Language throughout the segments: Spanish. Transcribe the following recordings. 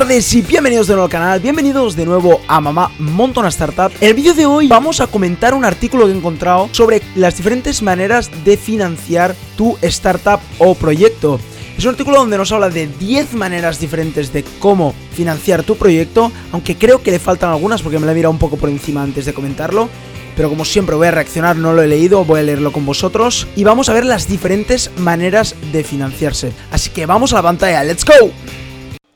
tardes y bienvenidos de nuevo al canal, bienvenidos de nuevo a Mamá Monta una Startup. En el vídeo de hoy vamos a comentar un artículo que he encontrado sobre las diferentes maneras de financiar tu startup o proyecto. Es un artículo donde nos habla de 10 maneras diferentes de cómo financiar tu proyecto, aunque creo que le faltan algunas porque me la he mirado un poco por encima antes de comentarlo. Pero como siempre voy a reaccionar, no lo he leído, voy a leerlo con vosotros y vamos a ver las diferentes maneras de financiarse. Así que vamos a la pantalla, ¡let's go!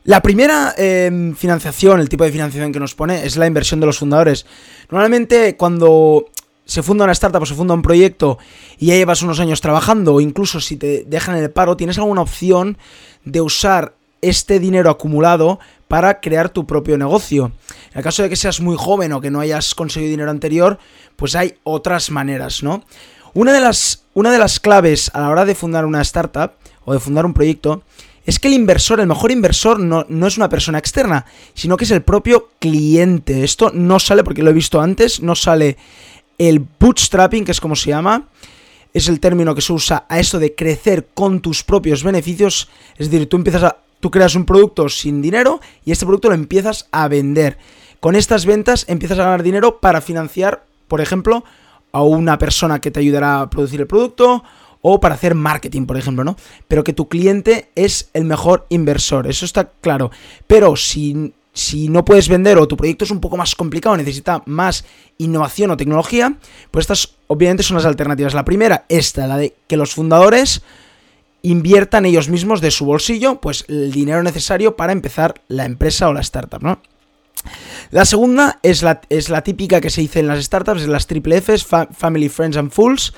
La primera em, financiación, el tipo de financiación que nos pone, es la inversión de los fundadores. Normalmente cuando se funda una startup o se funda un proyecto y ya llevas unos años trabajando o incluso si te dejan el paro, tienes alguna opción de usar este dinero acumulado para crear tu propio negocio. En el caso de que seas muy joven o que no hayas conseguido dinero anterior, pues hay otras maneras, ¿no? Una de las, una de las claves a la hora de fundar una startup o de fundar un proyecto es que el inversor, el mejor inversor, no, no, es una persona externa, sino que es el propio cliente. Esto no sale, porque lo he visto antes, no sale el bootstrapping, que es como se llama. Es el término que se usa a esto de crecer con tus propios beneficios. Es decir, tú empiezas a. Tú creas un producto sin dinero y este producto lo empiezas a vender. Con estas ventas empiezas a ganar dinero para financiar, por ejemplo, a una persona que te ayudará a producir el producto o para hacer marketing, por ejemplo, ¿no? Pero que tu cliente es el mejor inversor, eso está claro. Pero si, si no puedes vender o tu proyecto es un poco más complicado, necesita más innovación o tecnología, pues estas obviamente son las alternativas. La primera, esta, la de que los fundadores inviertan ellos mismos de su bolsillo, pues el dinero necesario para empezar la empresa o la startup, ¿no? La segunda es la, es la típica que se dice en las startups, en las triple Fs, Family, Friends and Fools,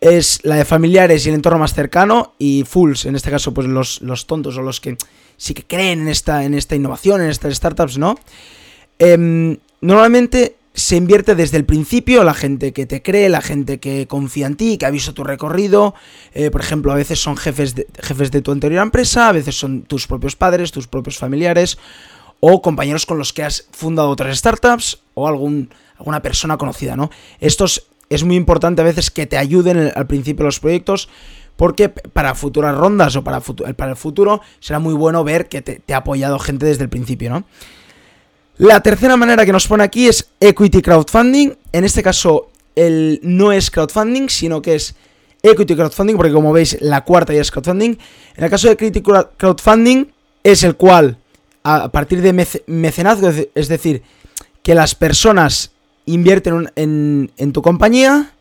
es la de familiares y el entorno más cercano y fools, en este caso pues los, los tontos o los que sí que creen en esta, en esta innovación, en estas startups, ¿no? Em, normalmente se invierte desde el principio, la gente que te cree, la gente que confía en ti, que ha visto tu recorrido, eh, por ejemplo, a veces son jefes de, jefes de tu anterior empresa, a veces son tus propios padres, tus propios familiares, o compañeros con los que has fundado otras startups, o algún, alguna persona conocida, ¿no? Estos es muy importante a veces que te ayuden al principio los proyectos, porque para futuras rondas o para, para el futuro será muy bueno ver que te, ha apoyado gente desde el principio, ¿no? La tercera manera que nos pone aquí es equity crowdfunding. En este caso, el, no es crowdfunding, sino que es equity crowdfunding, porque como veis, la cuarta ya es crowdfunding. En el caso de equity crowdfunding, es el cual, a partir de mecenazgo, es decir, que las personas invierten en, tu compañía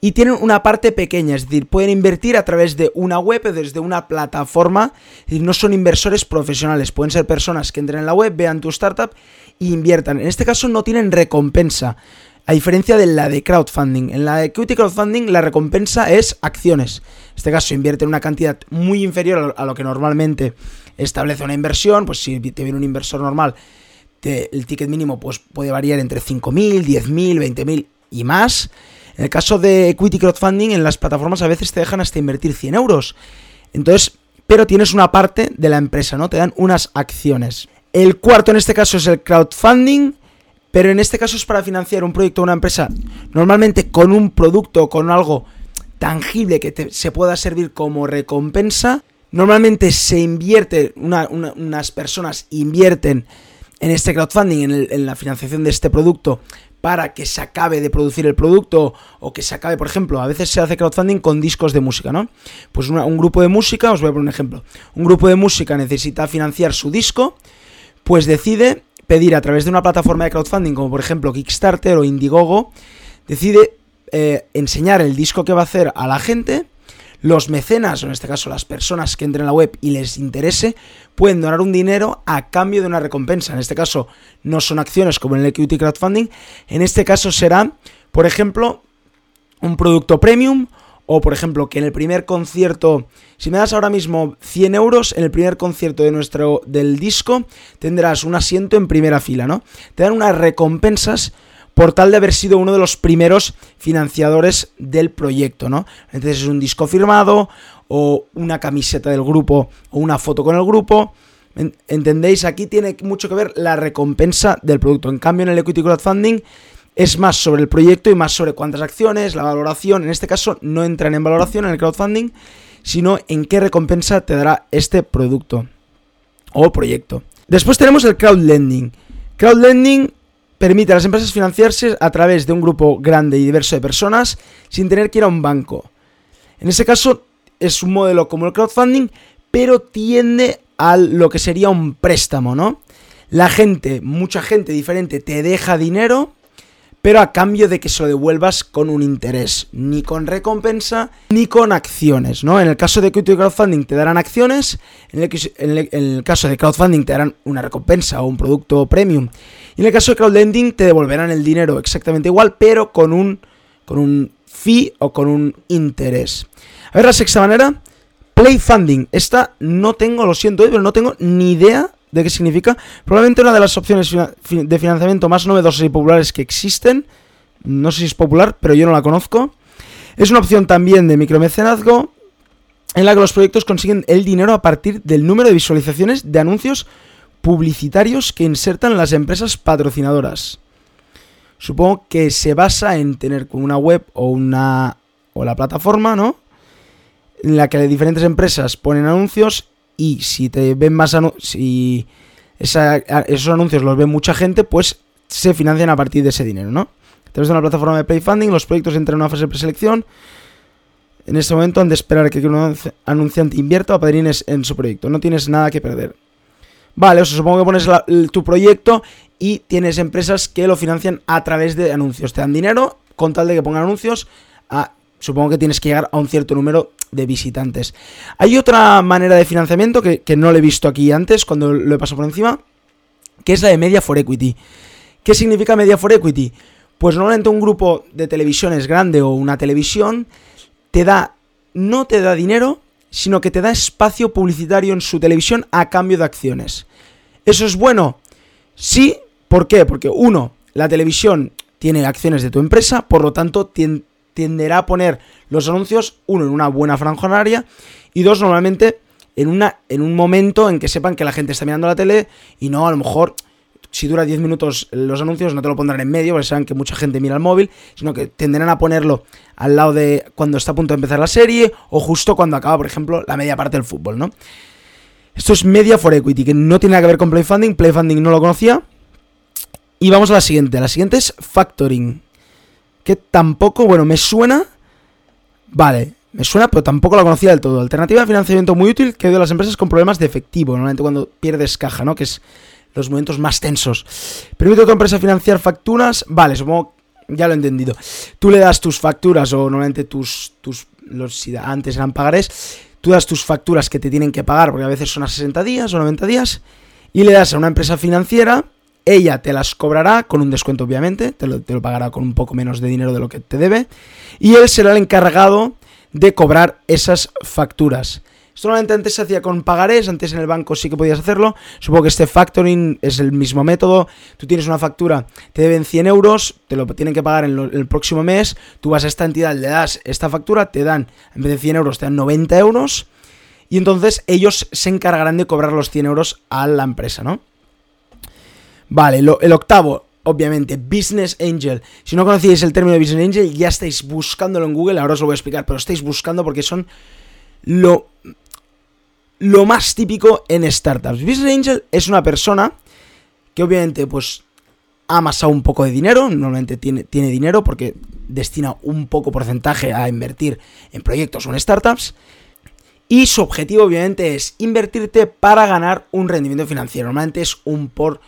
y tienen una parte pequeña, es decir, pueden invertir a través de una web o desde una plataforma, es decir, no son inversores profesionales, pueden ser personas que entren en la web, vean tu startup e inviertan. En este caso no tienen recompensa, a diferencia de la de crowdfunding. En la de equity crowdfunding la recompensa es acciones. En este caso invierten una cantidad muy inferior a lo que normalmente establece una inversión, pues si te viene un inversor normal el ticket mínimo pues, puede variar entre 5.000, 10.000, 20.000 y más. En el caso de equity crowdfunding, en las plataformas a veces te dejan hasta invertir 100 euros. Entonces, pero tienes una parte de la empresa, ¿no? Te dan unas acciones. El cuarto en este caso es el crowdfunding, pero en este caso es para financiar un proyecto o una empresa, normalmente con un producto con algo tangible que se pueda servir como recompensa. Normalmente se invierte, unas personas invierten en este crowdfunding, en, la financiación de este producto, para que se acabe de producir el producto o que se acabe, por ejemplo, a veces se hace crowdfunding con discos de música, ¿no? Pues un grupo de música, os voy a poner un ejemplo, un grupo de música necesita financiar su disco, pues decide pedir a través de una plataforma de crowdfunding como por ejemplo Kickstarter o Indiegogo, decide eh, enseñar el disco que va a hacer a la gente los mecenas, o en este caso las personas que entren en la web y les interese, pueden donar un dinero a cambio de una recompensa. En este caso no son acciones como en el equity crowdfunding, en este caso será, por ejemplo, un producto premium o por ejemplo que en el primer concierto, si me das ahora mismo 100 euros, en el primer concierto de nuestro, del disco tendrás un asiento en primera fila, ¿no? Te dan unas recompensas por tal de haber sido uno de los primeros financiadores del proyecto, ¿no? Entonces es un disco firmado o una camiseta del grupo o una foto con el grupo. ¿Entendéis? Aquí tiene mucho que ver la recompensa del producto. En cambio, en el equity crowdfunding es más sobre el proyecto y más sobre cuántas acciones, la valoración. En este caso no entran en valoración en el crowdfunding, sino en qué recompensa te dará este producto o proyecto. Después tenemos el crowdlending. Crowdlending permite a las empresas financiarse a través de un grupo grande y diverso de personas sin tener que ir a un banco. En ese caso es un modelo como el crowdfunding, pero tiende a lo que sería un préstamo, ¿no? La gente, mucha gente diferente, te deja dinero pero a cambio de que se lo devuelvas con un interés, ni con recompensa, ni con acciones, ¿no? En el caso de crowdfunding te darán acciones, en el, caso de crowdfunding te darán una recompensa o un producto premium, y en el caso de crowdlending te devolverán el dinero exactamente igual, pero con un, con un fee o con un interés. A ver la sexta manera, play funding. Esta no tengo, lo siento, pero no tengo ni idea de qué significa. Probablemente una de las opciones de financiamiento más novedosas y populares que existen. No sé si es popular, pero yo no la conozco. Es una opción también de micromecenazgo en la que los proyectos consiguen el dinero a partir del número de visualizaciones de anuncios publicitarios que insertan las empresas patrocinadoras. Supongo que se basa en tener una web o una o la plataforma, ¿no? En la que diferentes empresas ponen anuncios y si te ven más si esos anuncios los ve mucha gente, pues se financian a partir de ese dinero, ¿no? A través de una plataforma de payfunding, los proyectos entran en una fase de preselección. En este momento han de esperar que un anunciante invierta o padrines en su proyecto. No tienes nada que perder. Vale, o sea, supongo que pones tu proyecto y tienes empresas que lo financian a través de anuncios. Te dan dinero con tal de que pongan anuncios. A, supongo que tienes que llegar a un cierto número de visitantes. Hay otra manera de financiamiento que, no lo he visto aquí antes, cuando lo he pasado por encima, que es la de Media for Equity. ¿Qué significa Media for Equity? Pues normalmente un grupo de televisión es grande o una televisión te da, no te da dinero, sino que te da espacio publicitario en su televisión a cambio de acciones. ¿Eso es bueno? Sí, ¿por qué? Porque uno, la televisión tiene acciones de tu empresa, por lo tanto tenderá a poner los anuncios, uno, en una buena franja horaria y dos, normalmente en, una, en un momento en que sepan que la gente está mirando la tele y no, a lo mejor, si dura 10 minutos los anuncios, no te lo pondrán en medio, porque saben que mucha gente mira el móvil, sino que tenderán a ponerlo al lado de cuando está a punto de empezar la serie o justo cuando acaba, por ejemplo, la media parte del fútbol, ¿no? Esto es Media for Equity, que no tiene nada que ver con Playfunding. Playfunding no lo conocía. Y vamos a la siguiente. La siguiente es Factoring que tampoco, bueno, me suena. Vale, me suena, pero tampoco la conocía del todo. Alternativa de financiamiento muy útil que de las empresas con problemas de efectivo, normalmente cuando pierdes caja, ¿no? Que es los momentos más tensos. Permite a tu empresa financiar facturas. Vale, supongo, ya lo he entendido. Tú le das tus facturas o normalmente tus, tus los, si antes eran pagarés, tú das tus facturas que te tienen que pagar, porque a veces son a 60 días o 90 días, y le das a una empresa financiera ella te las cobrará con un descuento, obviamente, te lo, pagará con un poco menos de dinero de lo que te debe, y él será el encargado de cobrar esas facturas. Esto normalmente antes se hacía con pagarés, antes en el banco sí que podías hacerlo. Supongo que este factoring es el mismo método. Tú tienes una factura, te deben 100 euros, te lo tienen que pagar en, el próximo mes. Tú vas a esta entidad, le das esta factura, te dan, en vez de 100 euros, te dan 90 euros. Y entonces ellos se encargarán de cobrar los 100 euros a la empresa, ¿no? Vale, el octavo, obviamente, Business Angel. Si no conocíais el término Business Angel, ya estáis buscándolo en Google, ahora os lo voy a explicar, pero estáis buscando porque son lo, lo más típico en startups. Business Angel es una persona que obviamente pues ha amasado un poco de dinero, normalmente tiene, tiene dinero porque destina un poco porcentaje a invertir en proyectos o en startups. Y su objetivo obviamente es invertirte para ganar un rendimiento financiero. Normalmente es un por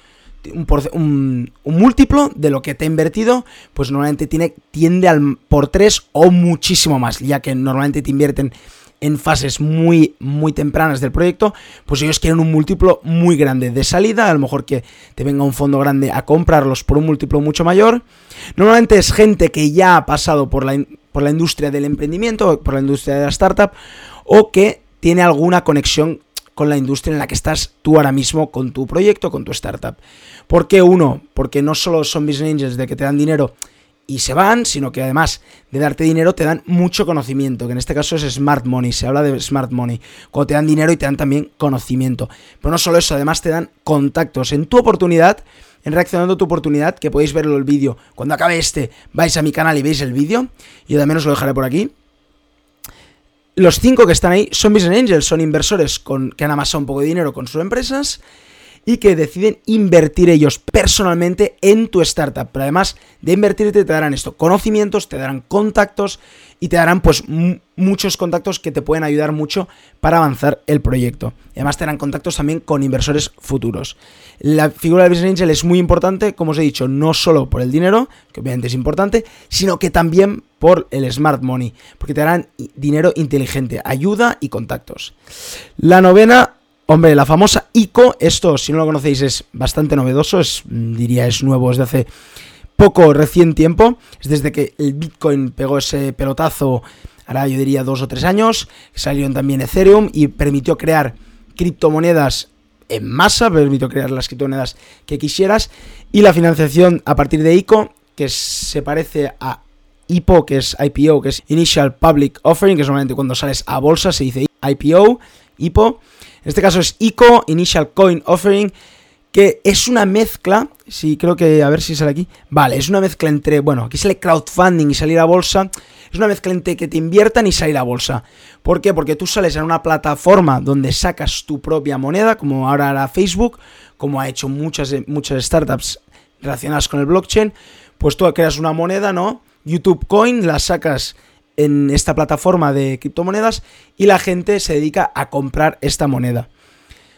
un, múltiplo de lo que te ha invertido, pues normalmente tiene, tiende al por 3 o muchísimo más, ya que normalmente te invierten en fases muy, muy tempranas del proyecto, pues ellos quieren un múltiplo muy grande de salida, a lo mejor que te venga un fondo grande a comprarlos por un múltiplo mucho mayor. Normalmente es gente que ya ha pasado por la, por la industria del emprendimiento, por la industria de la startup, o que tiene alguna conexión con la industria en la que estás tú ahora mismo con tu proyecto, con tu startup. ¿Por qué uno? Porque no solo son business angels de que te dan dinero y se van, sino que además de darte dinero te dan mucho conocimiento, que en este caso es smart money, se habla de smart money, cuando te dan dinero y te dan también conocimiento. Pero no solo eso, además te dan contactos. En tu oportunidad, en reaccionando a tu oportunidad, que podéis verlo el vídeo, cuando acabe este, vais a mi canal y veis el vídeo, yo también os lo dejaré por aquí. Los cinco que están ahí son Business Angels, son inversores con, que han amasado un poco de dinero con sus empresas y que deciden invertir ellos personalmente en tu startup. Pero además de invertirte te darán esto, conocimientos, te darán contactos y te darán pues muchos contactos que te pueden ayudar mucho para avanzar el proyecto. Y además te darán contactos también con inversores futuros. La figura del Business Angel es muy importante, como os he dicho, no solo por el dinero, que obviamente es importante, sino que también por el smart money, porque te darán dinero inteligente, ayuda y contactos. La novena Hombre, la famosa ICO, esto si no lo conocéis es bastante novedoso, es, diría es nuevo desde hace poco, recién tiempo, es desde que el Bitcoin pegó ese pelotazo, ahora yo diría dos o tres años, salieron también Ethereum y permitió crear criptomonedas en masa, permitió crear las criptomonedas que quisieras. Y la financiación a partir de ICO, que se parece a IPO, que es IPO, que es Initial Public Offering, que es normalmente cuando sales a bolsa se dice IPO, IPO, en este caso es ICO, Initial Coin Offering, que es una mezcla, sí, creo que, a ver si sale aquí, vale, es una mezcla entre, bueno, aquí sale crowdfunding y salir a bolsa, es una mezcla entre que te inviertan y salir a bolsa. ¿Por qué? Porque tú sales en una plataforma donde sacas tu propia moneda, como ahora hará Facebook, como ha hecho muchas, muchas startups relacionadas con el blockchain, pues tú creas una moneda, ¿no? YouTube Coin, la sacas en esta plataforma de criptomonedas y la gente se dedica a comprar esta moneda.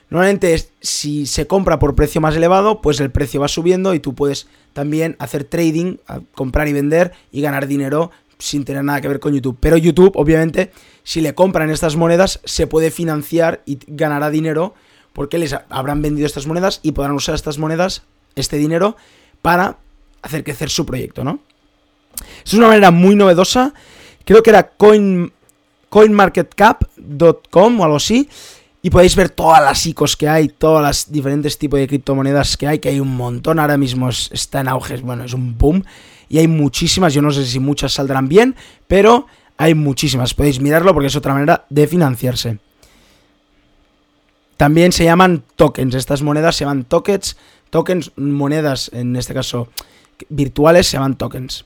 Normalmente si se compra por precio más elevado, pues el precio va subiendo y tú puedes también hacer trading, comprar y vender y ganar dinero sin tener nada que ver con YouTube. Pero YouTube, obviamente, si le compran estas monedas, se puede financiar y ganará dinero porque les habrán vendido estas monedas y podrán usar estas monedas, este dinero, para hacer crecer su proyecto, ¿no? Es una manera muy novedosa creo que era coin, coinmarketcap.com o algo así. Y podéis ver todas las ICOs que hay, todos los diferentes tipos de criptomonedas que hay, que hay un montón. Ahora mismo está en auge, bueno, es un boom. Y hay muchísimas, yo no sé si muchas saldrán bien, pero hay muchísimas. Podéis mirarlo porque es otra manera de financiarse. También se llaman tokens, estas monedas se llaman tokens, tokens, monedas en este caso virtuales se llaman tokens.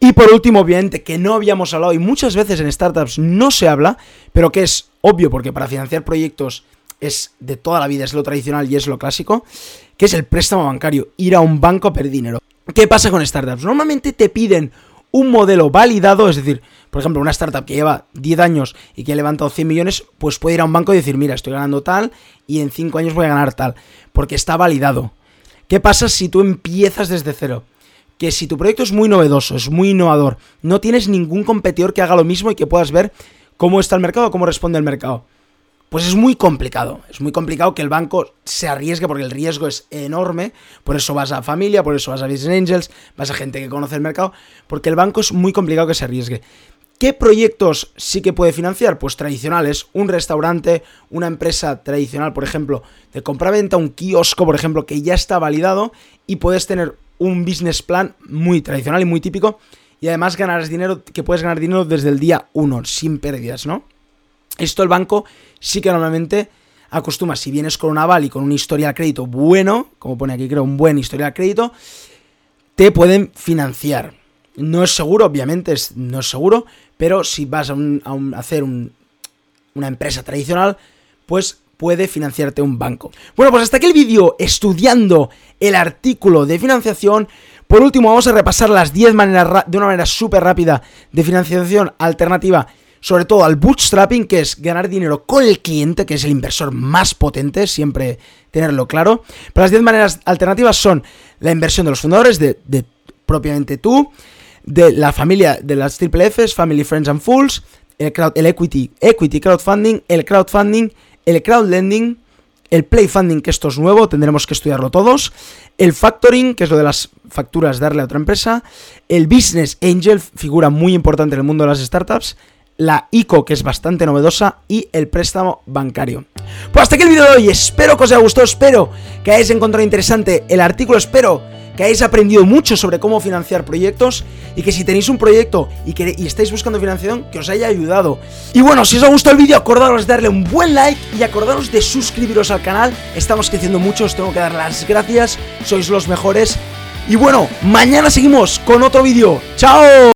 Y por último, obviamente, que no habíamos hablado y muchas veces en startups no se habla, pero que es obvio porque para financiar proyectos es de toda la vida, es lo tradicional y es lo clásico, que es el préstamo bancario, ir a un banco a pedir dinero. ¿Qué pasa con startups? Normalmente te piden un modelo validado, es decir, por ejemplo, una startup que lleva 10 años y que ha levantado 100 millones, pues puede ir a un banco y decir, mira, estoy ganando tal y en 5 años voy a ganar tal, porque está validado. ¿Qué pasa si tú empiezas desde cero? Que si tu proyecto es muy novedoso, es muy innovador, no tienes ningún competidor que haga lo mismo y que puedas ver cómo está el mercado, cómo responde el mercado. Pues es muy complicado, es muy complicado que el banco se arriesgue porque el riesgo es enorme, por eso vas a familia, por eso vas a Business Angels, vas a gente que conoce el mercado, porque el banco es muy complicado que se arriesgue. ¿Qué proyectos sí que puede financiar? Pues tradicionales, un restaurante, una empresa tradicional, por ejemplo, de compra-venta, un kiosco, por ejemplo, que ya está validado y puedes tener un business plan muy tradicional y muy típico. Y además ganarás dinero, que puedes ganar dinero desde el día 1, sin pérdidas, ¿no? Esto el banco sí que normalmente acostumbra, si vienes con un aval y con un historial crédito bueno, como pone aquí creo, un buen historial crédito, te pueden financiar. No es seguro, obviamente, no es seguro, pero si vas a, hacer una empresa tradicional, pues puede financiarte un banco. Bueno, pues hasta aquí el vídeo estudiando el artículo de financiación. Por último, vamos a repasar las 10 maneras de una manera súper rápida de financiación alternativa, sobre todo al bootstrapping, que es ganar dinero con el cliente, que es el inversor más potente, siempre tenerlo claro. Pero las 10 maneras alternativas son la inversión de los fundadores, de, propiamente tú, de la familia de las triple Fs, Family, Friends and Fools, el, el equity, equity crowdfunding, el crowdfunding, el crowdlending, el play funding, que esto es nuevo, tendremos que estudiarlo todos, el factoring, que es lo de las facturas darle a otra empresa, el business angel, figura muy importante en el mundo de las startups, la ICO, que es bastante novedosa, y el préstamo bancario. Pues hasta aquí el vídeo de hoy, espero que os haya gustado, espero que hayáis encontrado interesante el artículo, espero que hayáis aprendido mucho sobre cómo financiar proyectos y que si tenéis un proyecto y, que, estáis buscando financiación, que os haya ayudado. Y bueno, si os ha gustado el vídeo, acordaros de darle un buen like y acordaros de suscribiros al canal. Estamos creciendo mucho, os tengo que dar las gracias, sois los mejores. Y bueno, mañana seguimos con otro vídeo. ¡Chao!